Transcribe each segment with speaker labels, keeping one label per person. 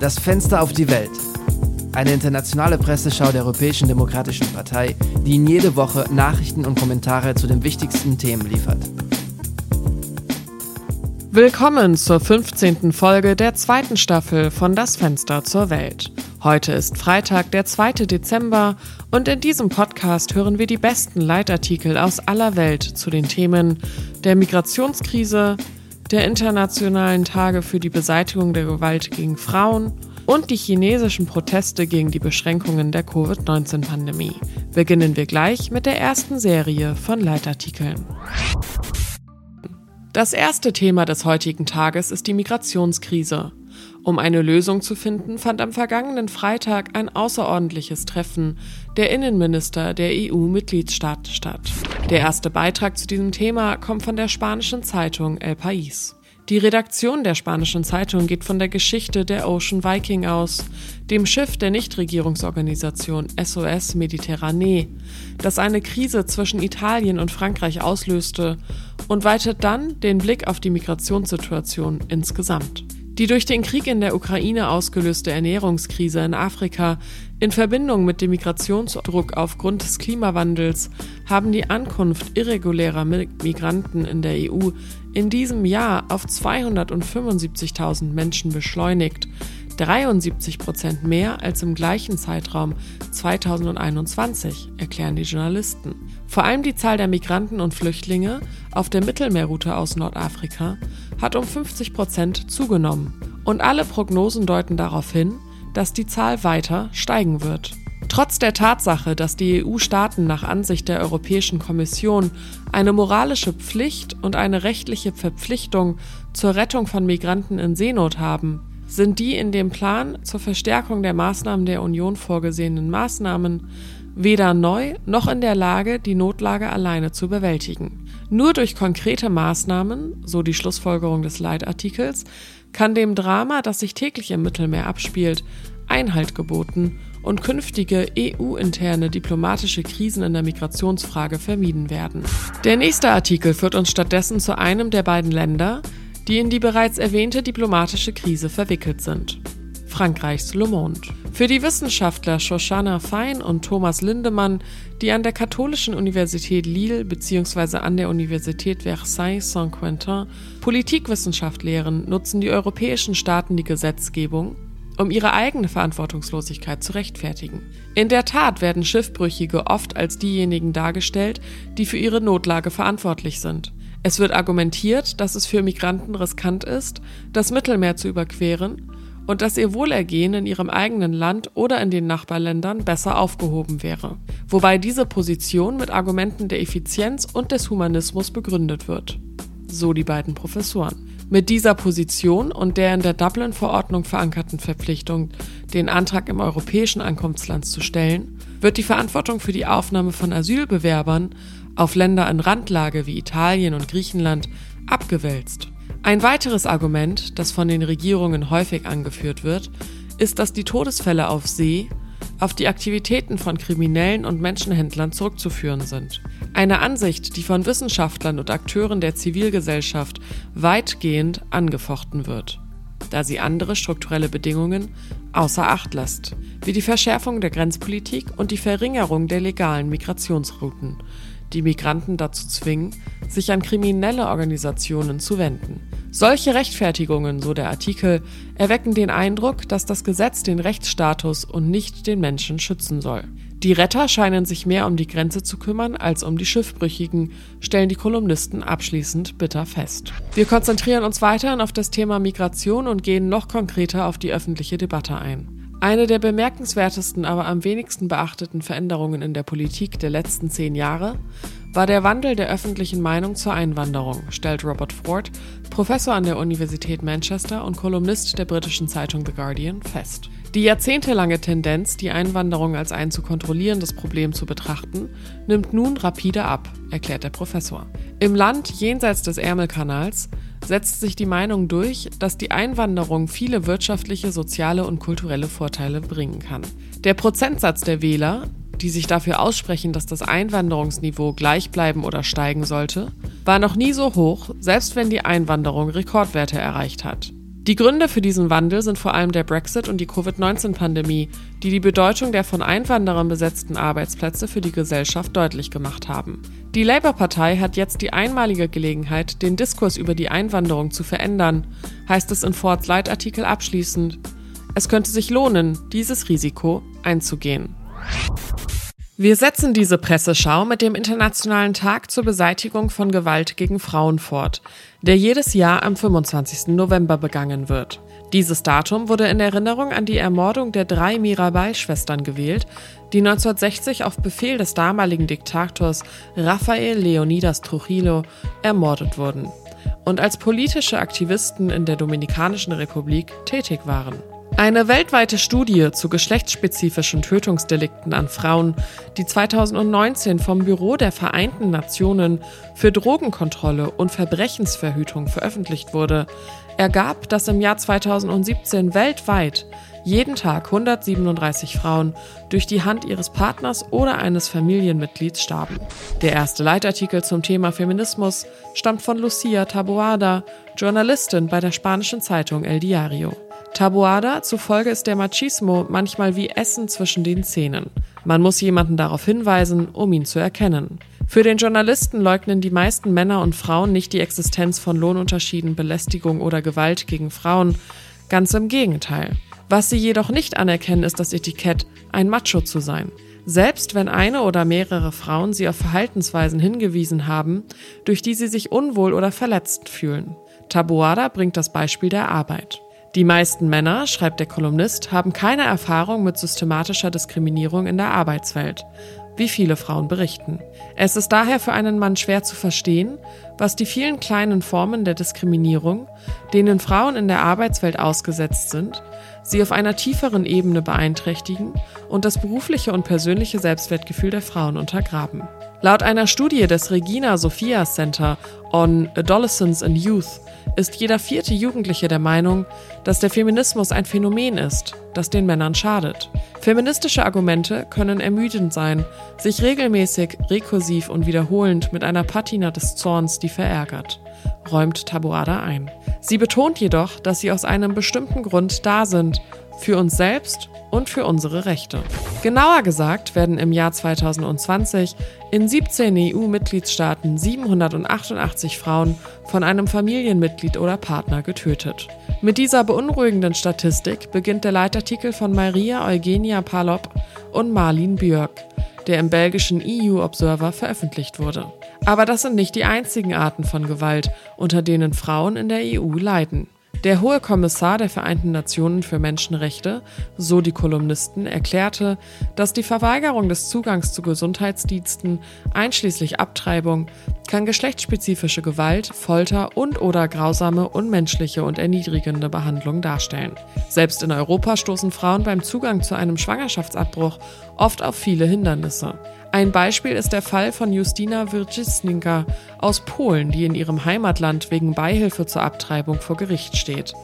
Speaker 1: Das Fenster auf die Welt. Eine internationale Presseschau der Europäischen Demokratischen Partei, die Ihnen jede Woche Nachrichten und Kommentare zu den wichtigsten Themen liefert.
Speaker 2: Willkommen zur 15. Folge der zweiten Staffel von Das Fenster zur Welt. Heute ist Freitag, der 2. Dezember und in diesem Podcast hören wir die besten Leitartikel aus aller Welt zu den Themen der Migrationskrise, der Internationalen Tage für die Beseitigung der Gewalt gegen Frauen und die chinesischen Proteste gegen die Beschränkungen der Covid-19-Pandemie. Beginnen wir gleich mit der ersten Serie von Leitartikeln. Das erste Thema des heutigen Tages ist die Migrationskrise. Um eine Lösung zu finden, fand am vergangenen Freitag ein außerordentliches Treffen der Innenminister der EU-Mitgliedstaaten statt. Der erste Beitrag zu diesem Thema kommt von der spanischen Zeitung El País. Die Redaktion der spanischen Zeitung geht von der Geschichte der Ocean Viking aus, dem Schiff der Nichtregierungsorganisation SOS Mediterranee, das eine Krise zwischen Italien und Frankreich auslöste und weitet dann den Blick auf die Migrationssituation insgesamt. Die durch den Krieg in der Ukraine ausgelöste Ernährungskrise in Afrika in Verbindung mit dem Migrationsdruck aufgrund des Klimawandels haben die Ankunft irregulärer Migranten in der EU in diesem Jahr auf 275.000 Menschen beschleunigt, 73 Prozent mehr als im gleichen Zeitraum 2021, erklären die Journalisten. Vor allem die Zahl der Migranten und Flüchtlinge auf der Mittelmeerroute aus Nordafrika hat um 50 Prozent zugenommen. Und alle Prognosen deuten darauf hin, dass die Zahl weiter steigen wird. Trotz der Tatsache, dass die EU-Staaten nach Ansicht der Europäischen Kommission eine moralische Pflicht und eine rechtliche Verpflichtung zur Rettung von Migranten in Seenot haben, sind die in dem Plan zur Verstärkung der Maßnahmen der Union vorgesehenen Maßnahmen weder neu noch in der Lage, die Notlage alleine zu bewältigen. Nur durch konkrete Maßnahmen, so die Schlussfolgerung des Leitartikels, kann dem Drama, das sich täglich im Mittelmeer abspielt, Einhalt geboten und künftige EU-interne diplomatische Krisen in der Migrationsfrage vermieden werden. Der nächste Artikel führt uns stattdessen zu einem der beiden Länder, die in die bereits erwähnte diplomatische Krise verwickelt sind. Frankreichs Le Monde. Für die Wissenschaftler Shoshana Fein und Thomas Lindemann, die an der Katholischen Universität Lille bzw. an der Universität Versailles-Saint-Quentin Politikwissenschaft lehren, nutzen die europäischen Staaten die Gesetzgebung, um ihre eigene Verantwortungslosigkeit zu rechtfertigen. In der Tat werden Schiffbrüchige oft als diejenigen dargestellt, die für ihre Notlage verantwortlich sind. Es wird argumentiert, dass es für Migranten riskant ist, das Mittelmeer zu überqueren und dass ihr Wohlergehen in ihrem eigenen Land oder in den Nachbarländern besser aufgehoben wäre. Wobei diese Position mit Argumenten der Effizienz und des Humanismus begründet wird. So die beiden Professoren. Mit dieser Position und der in der Dublin-Verordnung verankerten Verpflichtung, den Antrag im europäischen Ankunftsland zu stellen, wird die Verantwortung für die Aufnahme von Asylbewerbern auf Länder in Randlage wie Italien und Griechenland abgewälzt. Ein weiteres Argument, das von den Regierungen häufig angeführt wird, ist, dass die Todesfälle auf See auf die Aktivitäten von Kriminellen und Menschenhändlern zurückzuführen sind. Eine Ansicht, die von Wissenschaftlern und Akteuren der Zivilgesellschaft weitgehend angefochten wird, da sie andere strukturelle Bedingungen außer Acht lässt, wie die Verschärfung der Grenzpolitik und die Verringerung der legalen Migrationsrouten, die Migranten dazu zwingen, sich an kriminelle Organisationen zu wenden. Solche Rechtfertigungen, so der Artikel, erwecken den Eindruck, dass das Gesetz den Rechtsstatus und nicht den Menschen schützen soll. Die Retter scheinen sich mehr um die Grenze zu kümmern als um die Schiffbrüchigen, stellen die Kolumnisten abschließend bitter fest. Wir konzentrieren uns weiterhin auf das Thema Migration und gehen noch konkreter auf die öffentliche Debatte ein. Eine der bemerkenswertesten, aber am wenigsten beachteten Veränderungen in der Politik der letzten zehn Jahre war der Wandel der öffentlichen Meinung zur Einwanderung, stellt Robert Ford, Professor an der Universität Manchester und Kolumnist der britischen Zeitung The Guardian, fest. Die jahrzehntelange Tendenz, die Einwanderung als ein zu kontrollierendes Problem zu betrachten, nimmt nun rapide ab, erklärt der Professor. Im Land jenseits des Ärmelkanals setzt sich die Meinung durch, dass die Einwanderung viele wirtschaftliche, soziale und kulturelle Vorteile bringen kann. Der Prozentsatz der Wähler, die sich dafür aussprechen, dass das Einwanderungsniveau gleich bleiben oder steigen sollte, war noch nie so hoch, selbst wenn die Einwanderung Rekordwerte erreicht hat. Die Gründe für diesen Wandel sind vor allem der Brexit und die Covid-19-Pandemie, die die Bedeutung der von Einwanderern besetzten Arbeitsplätze für die Gesellschaft deutlich gemacht haben. Die Labour-Partei hat jetzt die einmalige Gelegenheit, den Diskurs über die Einwanderung zu verändern, heißt es in Fords Leitartikel abschließend. Es könnte sich lohnen, dieses Risiko einzugehen. Wir setzen diese Presseschau mit dem Internationalen Tag zur Beseitigung von Gewalt gegen Frauen fort, der jedes Jahr am 25. November begangen wird. Dieses Datum wurde in Erinnerung an die Ermordung der drei Mirabal-Schwestern gewählt, die 1960 auf Befehl des damaligen Diktators Rafael Leonidas Trujillo ermordet wurden und als politische Aktivisten in der Dominikanischen Republik tätig waren. Eine weltweite Studie zu geschlechtsspezifischen Tötungsdelikten an Frauen, die 2019 vom Büro der Vereinten Nationen für Drogenkontrolle und Verbrechensverhütung veröffentlicht wurde, ergab, dass im Jahr 2017 weltweit jeden Tag 137 Frauen durch die Hand ihres Partners oder eines Familienmitglieds starben. Der erste Leitartikel zum Thema Feminismus stammt von Lucia Taboada, Journalistin bei der spanischen Zeitung El Diario. Tabuada zufolge ist der Machismo manchmal wie Essen zwischen den Zähnen. Man muss jemanden darauf hinweisen, um ihn zu erkennen. Für den Journalisten leugnen die meisten Männer und Frauen nicht die Existenz von Lohnunterschieden, Belästigung oder Gewalt gegen Frauen. Ganz im Gegenteil. Was sie jedoch nicht anerkennen, ist das Etikett, ein Macho zu sein. Selbst wenn eine oder mehrere Frauen sie auf Verhaltensweisen hingewiesen haben, durch die sie sich unwohl oder verletzt fühlen. Tabuada bringt das Beispiel der Arbeit. Die meisten Männer, schreibt der Kolumnist, haben keine Erfahrung mit systematischer Diskriminierung in der Arbeitswelt, wie viele Frauen berichten. Es ist daher für einen Mann schwer zu verstehen, was die vielen kleinen Formen der Diskriminierung, denen Frauen in der Arbeitswelt ausgesetzt sind, sie auf einer tieferen Ebene beeinträchtigen und das berufliche und persönliche Selbstwertgefühl der Frauen untergraben. Laut einer Studie des Regina Sophia Center on Adolescence and Youth ist jeder vierte Jugendliche der Meinung, dass der Feminismus ein Phänomen ist, das den Männern schadet. Feministische Argumente können ermüdend sein, sich regelmäßig, rekursiv und wiederholend mit einer Patina des Zorns, die verärgert, räumt Tabuada ein. Sie betont jedoch, dass sie aus einem bestimmten Grund da sind, für uns selbst und für unsere Rechte. Genauer gesagt werden im Jahr 2020 in 17 EU-Mitgliedstaaten 788 Frauen von einem Familienmitglied oder Partner getötet. Mit dieser beunruhigenden Statistik beginnt der Leitartikel von Maria Eugenia Palop und Marlin Björk, der im belgischen EU Observer veröffentlicht wurde. Aber das sind nicht die einzigen Arten von Gewalt, unter denen Frauen in der EU leiden. Der hohe Kommissar der Vereinten Nationen für Menschenrechte, so die Kolumnisten, erklärte, dass die Verweigerung des Zugangs zu Gesundheitsdiensten, einschließlich Abtreibung, kann geschlechtsspezifische Gewalt, Folter und/oder grausame, unmenschliche und erniedrigende Behandlung darstellen. Selbst in Europa stoßen Frauen beim Zugang zu einem Schwangerschaftsabbruch oft auf viele Hindernisse. Ein Beispiel ist der Fall von Justina Wyrcisninka aus Polen, die in ihrem Heimatland wegen Beihilfe zur Abtreibung vor Gericht steht,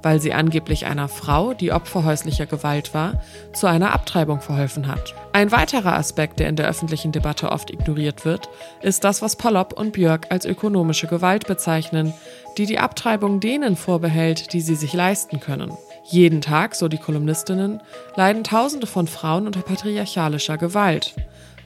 Speaker 2: weil sie angeblich einer Frau, die Opfer häuslicher Gewalt war, zu einer Abtreibung verholfen hat. Ein weiterer Aspekt, der in der öffentlichen Debatte oft ignoriert wird, ist das, was Palop und Björk als ökonomische Gewalt bezeichnen, die die Abtreibung denen vorbehält, die sie sich leisten können. Jeden Tag, so die Kolumnistinnen, leiden Tausende von Frauen unter patriarchalischer Gewalt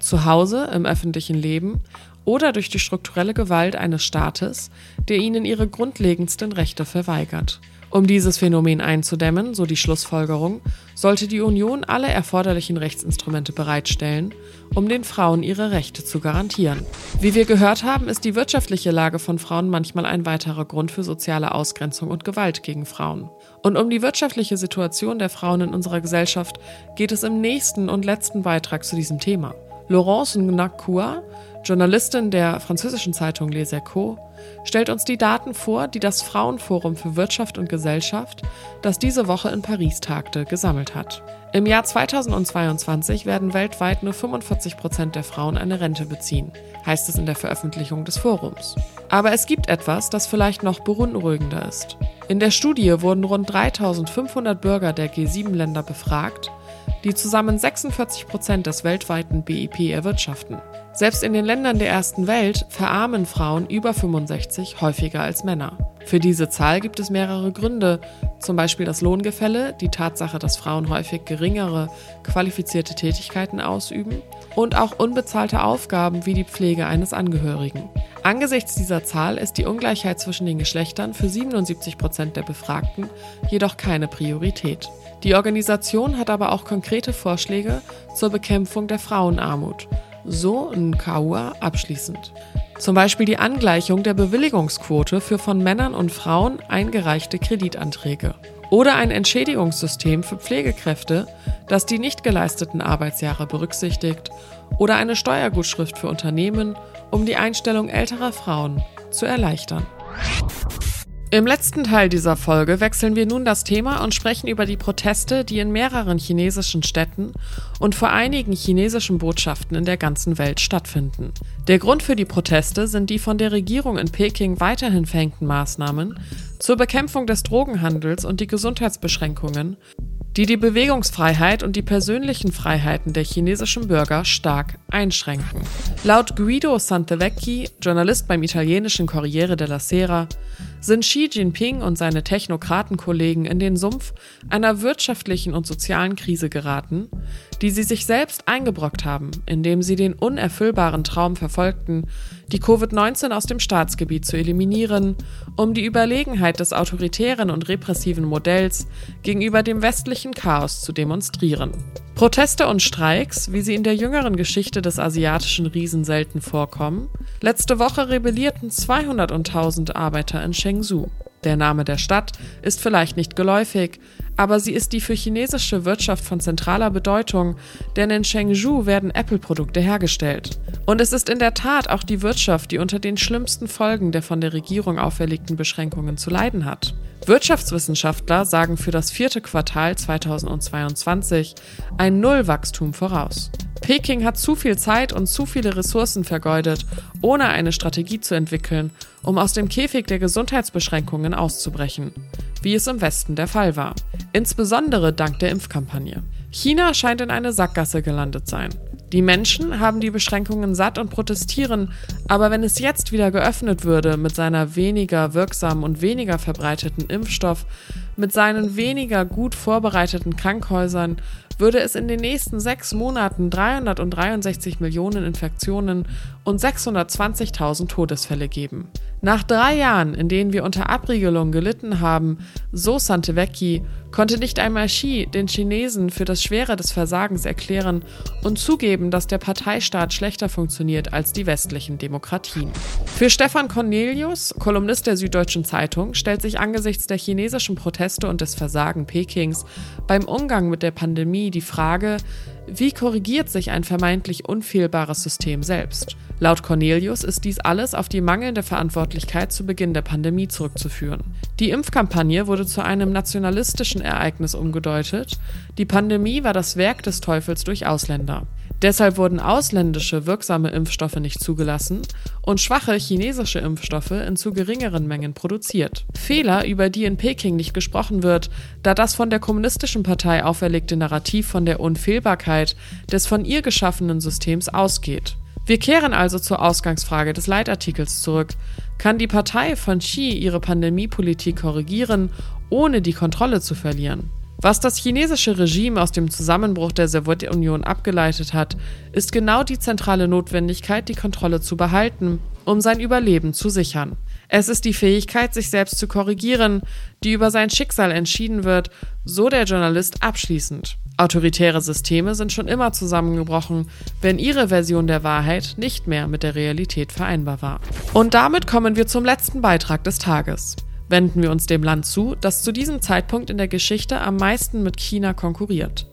Speaker 2: zu Hause im öffentlichen Leben oder durch die strukturelle Gewalt eines Staates, der ihnen ihre grundlegendsten Rechte verweigert. Um dieses Phänomen einzudämmen, so die Schlussfolgerung, sollte die Union alle erforderlichen Rechtsinstrumente bereitstellen, um den Frauen ihre Rechte zu garantieren. Wie wir gehört haben, ist die wirtschaftliche Lage von Frauen manchmal ein weiterer Grund für soziale Ausgrenzung und Gewalt gegen Frauen. Und um die wirtschaftliche Situation der Frauen in unserer Gesellschaft geht es im nächsten und letzten Beitrag zu diesem Thema. Laurence Nacua, Journalistin der französischen Zeitung Les Echos, stellt uns die Daten vor, die das Frauenforum für Wirtschaft und Gesellschaft, das diese Woche in Paris tagte, gesammelt hat. Im Jahr 2022 werden weltweit nur 45 Prozent der Frauen eine Rente beziehen, heißt es in der Veröffentlichung des Forums. Aber es gibt etwas, das vielleicht noch beunruhigender ist. In der Studie wurden rund 3500 Bürger der G7-Länder befragt die zusammen 46 Prozent des weltweiten BIP erwirtschaften. Selbst in den Ländern der ersten Welt verarmen Frauen über 65 häufiger als Männer. Für diese Zahl gibt es mehrere Gründe, zum Beispiel das Lohngefälle, die Tatsache, dass Frauen häufig geringere qualifizierte Tätigkeiten ausüben und auch unbezahlte Aufgaben wie die Pflege eines Angehörigen. Angesichts dieser Zahl ist die Ungleichheit zwischen den Geschlechtern für 77 Prozent der Befragten jedoch keine Priorität. Die Organisation hat aber auch konkrete Vorschläge zur Bekämpfung der Frauenarmut so Nkaua abschließend. Zum Beispiel die Angleichung der Bewilligungsquote für von Männern und Frauen eingereichte Kreditanträge. Oder ein Entschädigungssystem für Pflegekräfte, das die nicht geleisteten Arbeitsjahre berücksichtigt. Oder eine Steuergutschrift für Unternehmen, um die Einstellung älterer Frauen zu erleichtern. Im letzten Teil dieser Folge wechseln wir nun das Thema und sprechen über die Proteste, die in mehreren chinesischen Städten und vor einigen chinesischen Botschaften in der ganzen Welt stattfinden. Der Grund für die Proteste sind die von der Regierung in Peking weiterhin verhängten Maßnahmen zur Bekämpfung des Drogenhandels und die Gesundheitsbeschränkungen, die die Bewegungsfreiheit und die persönlichen Freiheiten der chinesischen Bürger stark einschränken. Laut Guido Santevecchi, Journalist beim italienischen Corriere della Sera, sind Xi Jinping und seine Technokratenkollegen in den Sumpf einer wirtschaftlichen und sozialen Krise geraten, die sie sich selbst eingebrockt haben, indem sie den unerfüllbaren Traum verfolgten, die Covid-19 aus dem Staatsgebiet zu eliminieren, um die Überlegenheit des autoritären und repressiven Modells gegenüber dem westlichen Chaos zu demonstrieren. Proteste und Streiks, wie sie in der jüngeren Geschichte des asiatischen Riesen selten vorkommen, letzte Woche rebellierten 200.000 Arbeiter in Chengdu. Der Name der Stadt ist vielleicht nicht geläufig, aber sie ist die für chinesische Wirtschaft von zentraler Bedeutung, denn in Chengdu werden Apple-Produkte hergestellt. Und es ist in der Tat auch die Wirtschaft, die unter den schlimmsten Folgen der von der Regierung auferlegten Beschränkungen zu leiden hat. Wirtschaftswissenschaftler sagen für das vierte Quartal 2022 ein Nullwachstum voraus. Peking hat zu viel Zeit und zu viele Ressourcen vergeudet, ohne eine Strategie zu entwickeln, um aus dem Käfig der Gesundheitsbeschränkungen auszubrechen, wie es im Westen der Fall war. Insbesondere dank der Impfkampagne. China scheint in eine Sackgasse gelandet sein. Die Menschen haben die Beschränkungen satt und protestieren, aber wenn es jetzt wieder geöffnet würde mit seiner weniger wirksamen und weniger verbreiteten Impfstoff, mit seinen weniger gut vorbereiteten Krankhäusern, würde es in den nächsten sechs Monaten 363 Millionen Infektionen und 620.000 Todesfälle geben. Nach drei Jahren, in denen wir unter Abriegelung gelitten haben, so Santevecchi, konnte nicht einmal Xi den Chinesen für das Schwere des Versagens erklären und zugeben, dass der Parteistaat schlechter funktioniert als die westlichen Demokratien. Für Stefan Cornelius, Kolumnist der Süddeutschen Zeitung, stellt sich angesichts der chinesischen Proteste und des Versagen Pekings beim Umgang mit der Pandemie die Frage, wie korrigiert sich ein vermeintlich unfehlbares System selbst? Laut Cornelius ist dies alles auf die mangelnde Verantwortlichkeit zu Beginn der Pandemie zurückzuführen. Die Impfkampagne wurde zu einem nationalistischen Ereignis umgedeutet. Die Pandemie war das Werk des Teufels durch Ausländer. Deshalb wurden ausländische wirksame Impfstoffe nicht zugelassen und schwache chinesische Impfstoffe in zu geringeren Mengen produziert. Fehler, über die in Peking nicht gesprochen wird, da das von der Kommunistischen Partei auferlegte Narrativ von der Unfehlbarkeit des von ihr geschaffenen Systems ausgeht. Wir kehren also zur Ausgangsfrage des Leitartikels zurück. Kann die Partei von Xi ihre Pandemiepolitik korrigieren, ohne die Kontrolle zu verlieren? Was das chinesische Regime aus dem Zusammenbruch der Sowjetunion abgeleitet hat, ist genau die zentrale Notwendigkeit, die Kontrolle zu behalten, um sein Überleben zu sichern. Es ist die Fähigkeit, sich selbst zu korrigieren, die über sein Schicksal entschieden wird, so der Journalist abschließend. Autoritäre Systeme sind schon immer zusammengebrochen, wenn ihre Version der Wahrheit nicht mehr mit der Realität vereinbar war. Und damit kommen wir zum letzten Beitrag des Tages wenden wir uns dem Land zu, das zu diesem Zeitpunkt in der Geschichte am meisten mit China konkurriert,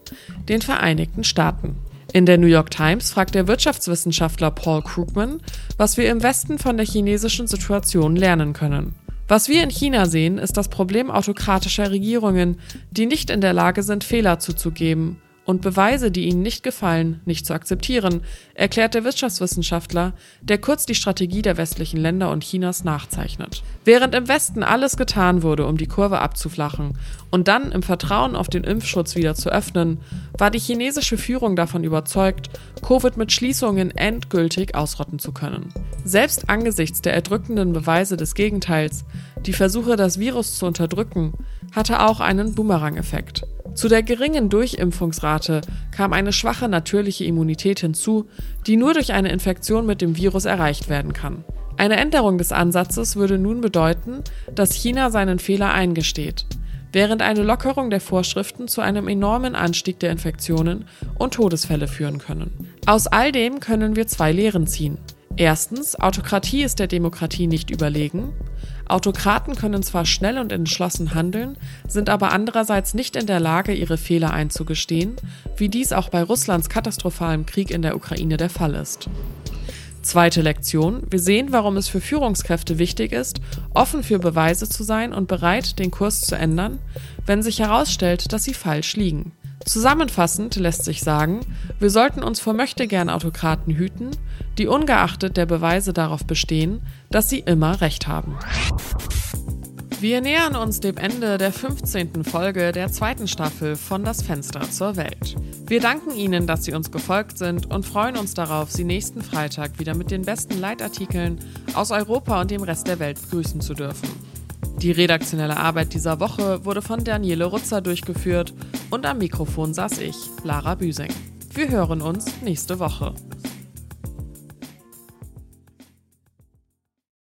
Speaker 2: den Vereinigten Staaten. In der New York Times fragt der Wirtschaftswissenschaftler Paul Krugman, was wir im Westen von der chinesischen Situation lernen können. Was wir in China sehen, ist das Problem autokratischer Regierungen, die nicht in der Lage sind, Fehler zuzugeben und Beweise, die ihnen nicht gefallen, nicht zu akzeptieren, erklärt der Wirtschaftswissenschaftler, der kurz die Strategie der westlichen Länder und Chinas nachzeichnet. Während im Westen alles getan wurde, um die Kurve abzuflachen und dann im Vertrauen auf den Impfschutz wieder zu öffnen, war die chinesische Führung davon überzeugt, Covid mit Schließungen endgültig ausrotten zu können. Selbst angesichts der erdrückenden Beweise des Gegenteils, die Versuche, das Virus zu unterdrücken, hatte auch einen Boomerang-Effekt. Zu der geringen Durchimpfungsrate kam eine schwache natürliche Immunität hinzu, die nur durch eine Infektion mit dem Virus erreicht werden kann. Eine Änderung des Ansatzes würde nun bedeuten, dass China seinen Fehler eingesteht, während eine Lockerung der Vorschriften zu einem enormen Anstieg der Infektionen und Todesfälle führen können. Aus all dem können wir zwei Lehren ziehen. Erstens, Autokratie ist der Demokratie nicht überlegen. Autokraten können zwar schnell und entschlossen handeln, sind aber andererseits nicht in der Lage, ihre Fehler einzugestehen, wie dies auch bei Russlands katastrophalem Krieg in der Ukraine der Fall ist. Zweite Lektion. Wir sehen, warum es für Führungskräfte wichtig ist, offen für Beweise zu sein und bereit, den Kurs zu ändern, wenn sich herausstellt, dass sie falsch liegen. Zusammenfassend lässt sich sagen, wir sollten uns vor Möchtegern-Autokraten hüten, die ungeachtet der Beweise darauf bestehen, dass sie immer Recht haben. Wir nähern uns dem Ende der 15. Folge der zweiten Staffel von Das Fenster zur Welt. Wir danken Ihnen, dass Sie uns gefolgt sind und freuen uns darauf, Sie nächsten Freitag wieder mit den besten Leitartikeln aus Europa und dem Rest der Welt begrüßen zu dürfen. Die redaktionelle Arbeit dieser Woche wurde von Daniele Rutzer durchgeführt und am Mikrofon saß ich, Lara Büsing. Wir hören uns nächste Woche.